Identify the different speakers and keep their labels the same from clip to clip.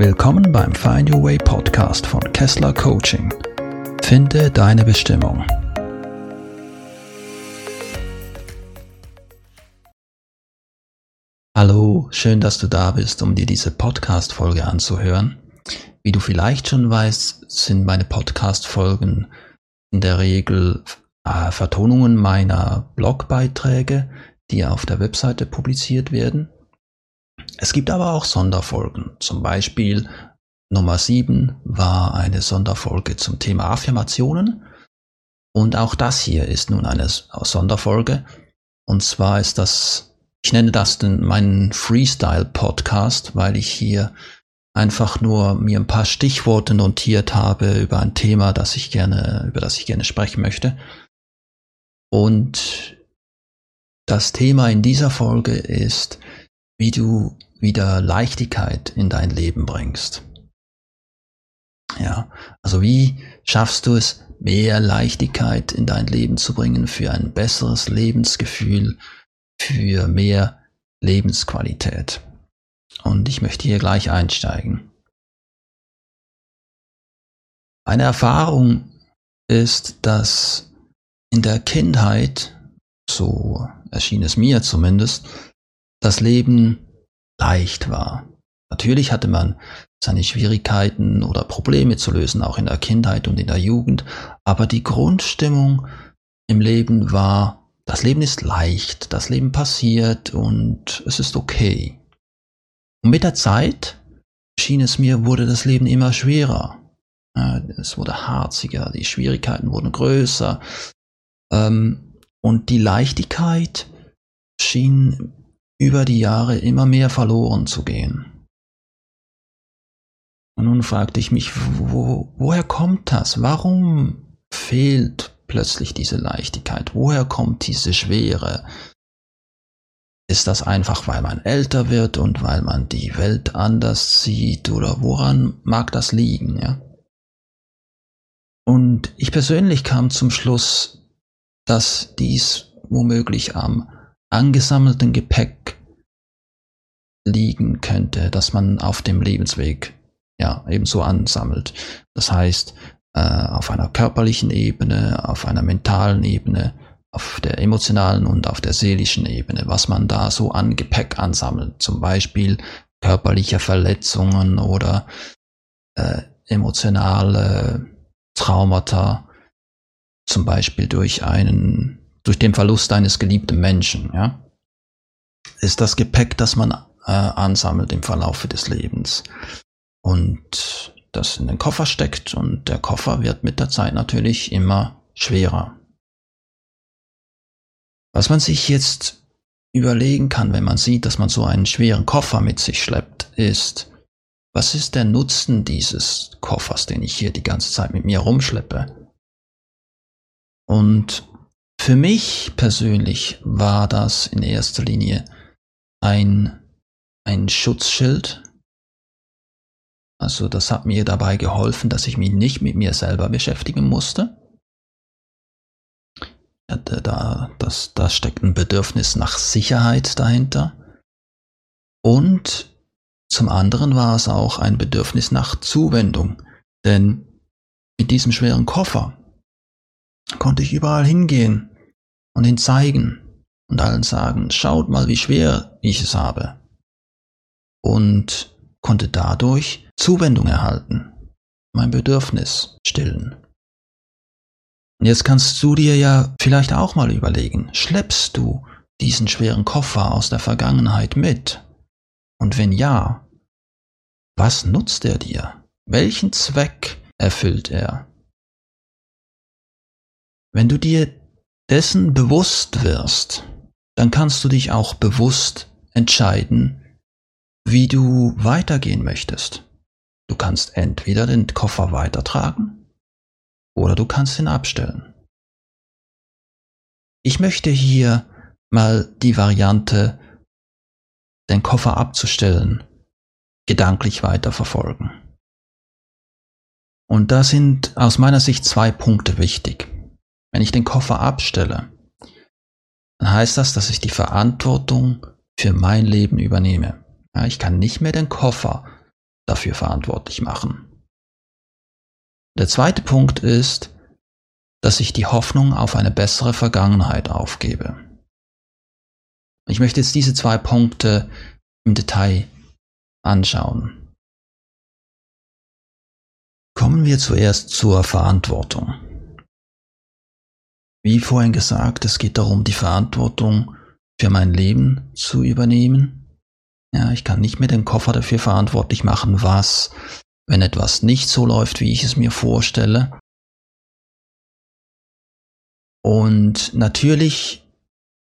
Speaker 1: Willkommen beim Find Your Way Podcast von Kessler Coaching. Finde deine Bestimmung. Hallo, schön, dass du da bist, um dir diese Podcast-Folge anzuhören. Wie du vielleicht schon weißt, sind meine Podcast-Folgen in der Regel äh, Vertonungen meiner Blogbeiträge, die auf der Webseite publiziert werden. Es gibt aber auch Sonderfolgen. Zum Beispiel Nummer 7 war eine Sonderfolge zum Thema Affirmationen. Und auch das hier ist nun eine Sonderfolge. Und zwar ist das, ich nenne das den, meinen Freestyle-Podcast, weil ich hier einfach nur mir ein paar Stichworte notiert habe über ein Thema, das ich gerne, über das ich gerne sprechen möchte. Und das Thema in dieser Folge ist, wie du wieder Leichtigkeit in dein Leben bringst. Ja, also wie schaffst du es, mehr Leichtigkeit in dein Leben zu bringen für ein besseres Lebensgefühl, für mehr Lebensqualität? Und ich möchte hier gleich einsteigen. Eine Erfahrung ist, dass in der Kindheit, so erschien es mir zumindest, das Leben leicht war. Natürlich hatte man seine Schwierigkeiten oder Probleme zu lösen, auch in der Kindheit und in der Jugend, aber die Grundstimmung im Leben war, das Leben ist leicht, das Leben passiert und es ist okay. Und mit der Zeit schien es mir, wurde das Leben immer schwerer. Es wurde harziger, die Schwierigkeiten wurden größer ähm, und die Leichtigkeit schien über die Jahre immer mehr verloren zu gehen. Und nun fragte ich mich, wo, woher kommt das? Warum fehlt plötzlich diese Leichtigkeit? Woher kommt diese Schwere? Ist das einfach, weil man älter wird und weil man die Welt anders sieht oder woran mag das liegen, ja? Und ich persönlich kam zum Schluss, dass dies womöglich am angesammelten Gepäck liegen könnte, dass man auf dem Lebensweg ja ebenso ansammelt. Das heißt, äh, auf einer körperlichen Ebene, auf einer mentalen Ebene, auf der emotionalen und auf der seelischen Ebene, was man da so an Gepäck ansammelt. Zum Beispiel körperliche Verletzungen oder äh, emotionale Traumata, zum Beispiel durch einen durch den Verlust eines geliebten Menschen, ja, ist das Gepäck, das man äh, ansammelt im Verlaufe des Lebens und das in den Koffer steckt und der Koffer wird mit der Zeit natürlich immer schwerer. Was man sich jetzt überlegen kann, wenn man sieht, dass man so einen schweren Koffer mit sich schleppt, ist, was ist der Nutzen dieses Koffers, den ich hier die ganze Zeit mit mir rumschleppe? Und für mich persönlich war das in erster Linie ein, ein Schutzschild. Also das hat mir dabei geholfen, dass ich mich nicht mit mir selber beschäftigen musste. Da, das, da steckt ein Bedürfnis nach Sicherheit dahinter. Und zum anderen war es auch ein Bedürfnis nach Zuwendung. Denn mit diesem schweren Koffer konnte ich überall hingehen und ihn zeigen und allen sagen, schaut mal, wie schwer ich es habe. Und konnte dadurch Zuwendung erhalten, mein Bedürfnis stillen. Und jetzt kannst du dir ja vielleicht auch mal überlegen, schleppst du diesen schweren Koffer aus der Vergangenheit mit? Und wenn ja, was nutzt er dir? Welchen Zweck erfüllt er? Wenn du dir dessen bewusst wirst, dann kannst du dich auch bewusst entscheiden, wie du weitergehen möchtest. Du kannst entweder den Koffer weitertragen oder du kannst ihn abstellen. Ich möchte hier mal die Variante, den Koffer abzustellen, gedanklich weiter verfolgen. Und da sind aus meiner Sicht zwei Punkte wichtig. Wenn ich den Koffer abstelle, dann heißt das, dass ich die Verantwortung für mein Leben übernehme. Ja, ich kann nicht mehr den Koffer dafür verantwortlich machen. Der zweite Punkt ist, dass ich die Hoffnung auf eine bessere Vergangenheit aufgebe. Ich möchte jetzt diese zwei Punkte im Detail anschauen. Kommen wir zuerst zur Verantwortung. Wie vorhin gesagt, es geht darum, die Verantwortung für mein Leben zu übernehmen. Ja, ich kann nicht mehr den Koffer dafür verantwortlich machen, was, wenn etwas nicht so läuft, wie ich es mir vorstelle. Und natürlich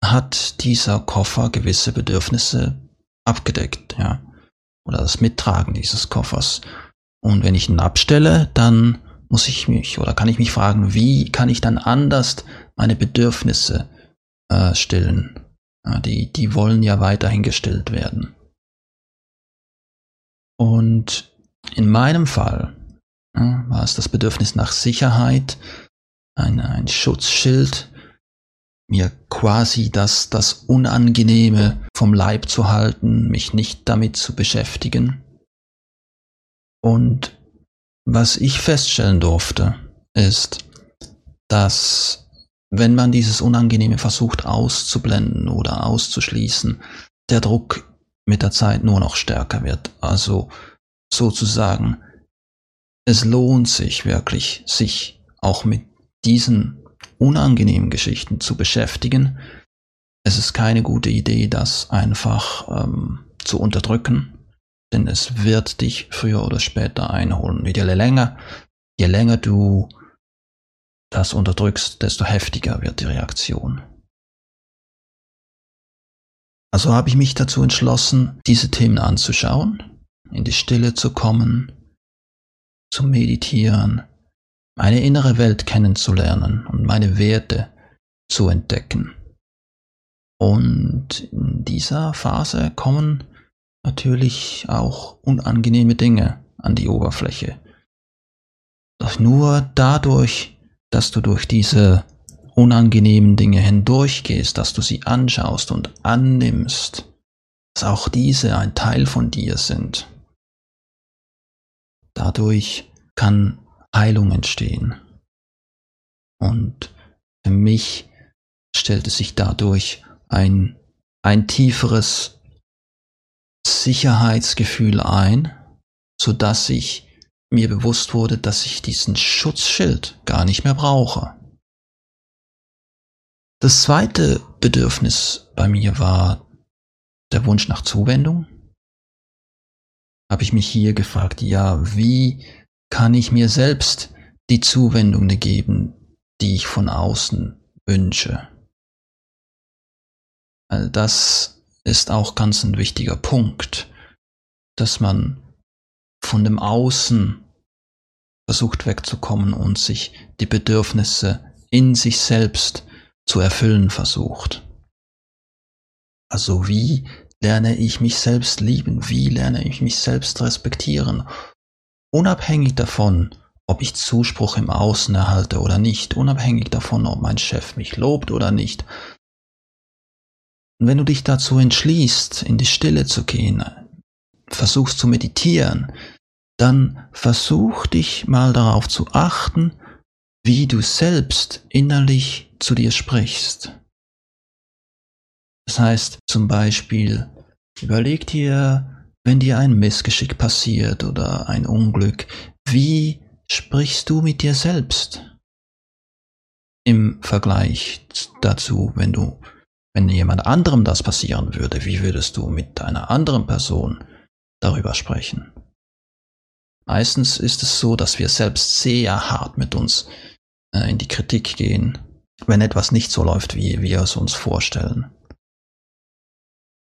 Speaker 1: hat dieser Koffer gewisse Bedürfnisse abgedeckt, ja. Oder das Mittragen dieses Koffers. Und wenn ich ihn abstelle, dann muss ich mich oder kann ich mich fragen, wie kann ich dann anders meine Bedürfnisse äh, stillen? Ja, die, die wollen ja weiterhin gestillt werden. Und in meinem Fall ja, war es das Bedürfnis nach Sicherheit, ein, ein Schutzschild, mir quasi das, das Unangenehme vom Leib zu halten, mich nicht damit zu beschäftigen. Und was ich feststellen durfte, ist, dass wenn man dieses Unangenehme versucht auszublenden oder auszuschließen, der Druck mit der Zeit nur noch stärker wird. Also sozusagen, es lohnt sich wirklich, sich auch mit diesen unangenehmen Geschichten zu beschäftigen. Es ist keine gute Idee, das einfach ähm, zu unterdrücken, denn es wird dich früher oder später einholen. Je länger, je länger du das unterdrückst, desto heftiger wird die Reaktion. Also habe ich mich dazu entschlossen, diese Themen anzuschauen, in die Stille zu kommen, zu meditieren, meine innere Welt kennenzulernen und meine Werte zu entdecken. Und in dieser Phase kommen natürlich auch unangenehme Dinge an die Oberfläche. Doch nur dadurch, dass du durch diese unangenehmen Dinge hindurchgehst, dass du sie anschaust und annimmst, dass auch diese ein Teil von dir sind. Dadurch kann Heilung entstehen. Und für mich stellte sich dadurch ein, ein tieferes Sicherheitsgefühl ein, so dass ich mir bewusst wurde, dass ich diesen Schutzschild gar nicht mehr brauche. Das zweite Bedürfnis bei mir war der Wunsch nach Zuwendung. Habe ich mich hier gefragt, ja, wie kann ich mir selbst die Zuwendung geben, die ich von außen wünsche. Also das ist auch ganz ein wichtiger Punkt, dass man von dem Außen versucht wegzukommen und sich die Bedürfnisse in sich selbst zu erfüllen versucht. Also wie lerne ich mich selbst lieben? Wie lerne ich mich selbst respektieren? Unabhängig davon, ob ich Zuspruch im Außen erhalte oder nicht, unabhängig davon, ob mein Chef mich lobt oder nicht. Und wenn du dich dazu entschließt, in die Stille zu gehen, versuchst zu meditieren, dann versuch dich mal darauf zu achten, wie du selbst innerlich zu dir sprichst. Das heißt zum Beispiel, überleg dir, wenn dir ein Missgeschick passiert oder ein Unglück, wie sprichst du mit dir selbst? Im Vergleich dazu, wenn du, wenn jemand anderem das passieren würde, wie würdest du mit einer anderen Person darüber sprechen? Meistens ist es so, dass wir selbst sehr hart mit uns äh, in die Kritik gehen, wenn etwas nicht so läuft, wie wir es uns vorstellen.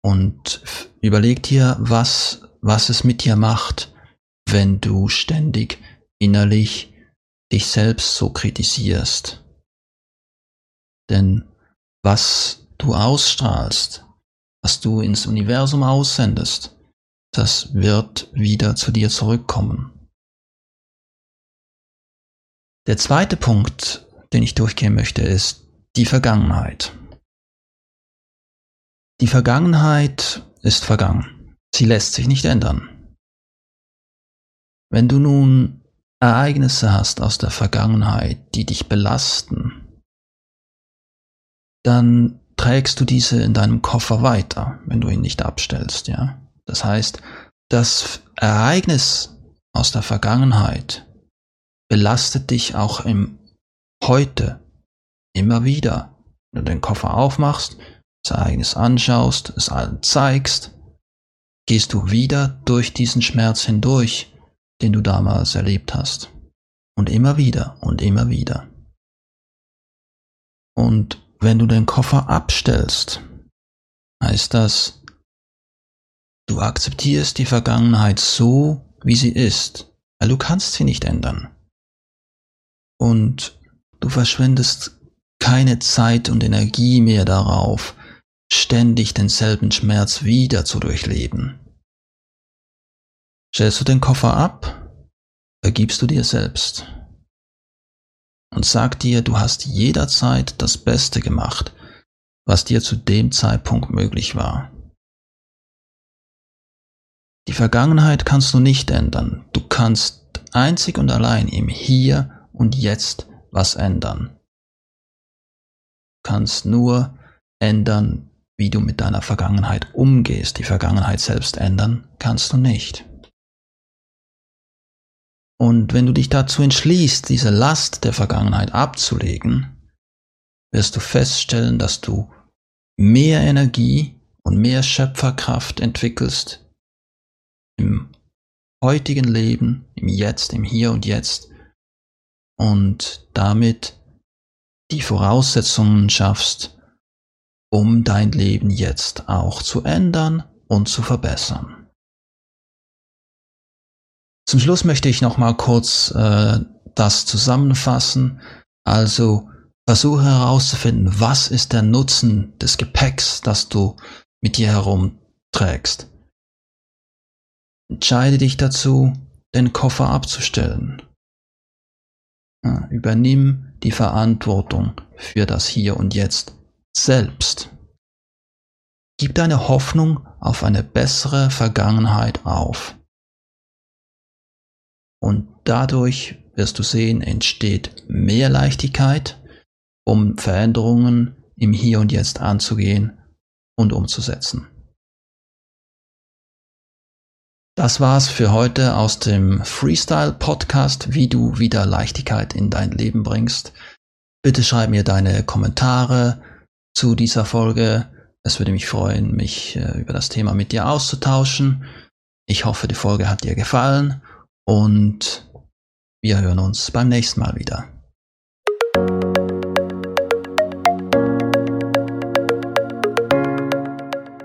Speaker 1: Und überleg dir, was, was es mit dir macht, wenn du ständig innerlich dich selbst so kritisierst. Denn was du ausstrahlst, was du ins Universum aussendest, das wird wieder zu dir zurückkommen. Der zweite Punkt, den ich durchgehen möchte, ist die Vergangenheit. Die Vergangenheit ist vergangen. Sie lässt sich nicht ändern. Wenn du nun Ereignisse hast aus der Vergangenheit, die dich belasten, dann trägst du diese in deinem Koffer weiter, wenn du ihn nicht abstellst, ja. Das heißt, das Ereignis aus der Vergangenheit belastet dich auch im Heute immer wieder. Wenn du den Koffer aufmachst, das Ereignis anschaust, es allen zeigst, gehst du wieder durch diesen Schmerz hindurch, den du damals erlebt hast. Und immer wieder und immer wieder. Und wenn du den Koffer abstellst, heißt das, du akzeptierst die Vergangenheit so, wie sie ist, weil du kannst sie nicht ändern. Und du verschwendest keine Zeit und Energie mehr darauf, ständig denselben Schmerz wieder zu durchleben. Stellst du den Koffer ab, vergibst du dir selbst und sag dir, du hast jederzeit das Beste gemacht, was dir zu dem Zeitpunkt möglich war. Die Vergangenheit kannst du nicht ändern, du kannst einzig und allein im Hier und Jetzt was ändern. Du kannst nur ändern, wie du mit deiner Vergangenheit umgehst. Die Vergangenheit selbst ändern kannst du nicht. Und wenn du dich dazu entschließt, diese Last der Vergangenheit abzulegen, wirst du feststellen, dass du mehr Energie und mehr Schöpferkraft entwickelst im heutigen Leben, im Jetzt, im Hier und Jetzt und damit die Voraussetzungen schaffst, um dein Leben jetzt auch zu ändern und zu verbessern. Zum Schluss möchte ich noch mal kurz äh, das zusammenfassen. Also versuche herauszufinden, was ist der Nutzen des Gepäcks, das du mit dir herumträgst. Entscheide dich dazu, den Koffer abzustellen. Ja, übernimm die Verantwortung für das Hier und Jetzt selbst. Gib deine Hoffnung auf eine bessere Vergangenheit auf. Und dadurch wirst du sehen, entsteht mehr Leichtigkeit, um Veränderungen im Hier und Jetzt anzugehen und umzusetzen. Das war's für heute aus dem Freestyle Podcast, wie du wieder Leichtigkeit in dein Leben bringst. Bitte schreib mir deine Kommentare zu dieser Folge. Es würde mich freuen, mich äh, über das Thema mit dir auszutauschen. Ich hoffe, die Folge hat dir gefallen und wir hören uns beim nächsten Mal wieder.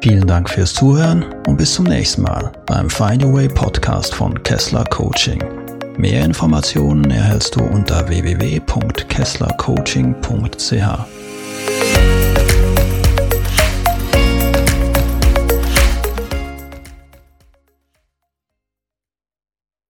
Speaker 1: Vielen Dank fürs Zuhören und bis zum nächsten Mal beim Find Your Way Podcast von Kessler Coaching. Mehr Informationen erhältst du unter www.kesslercoaching.ch.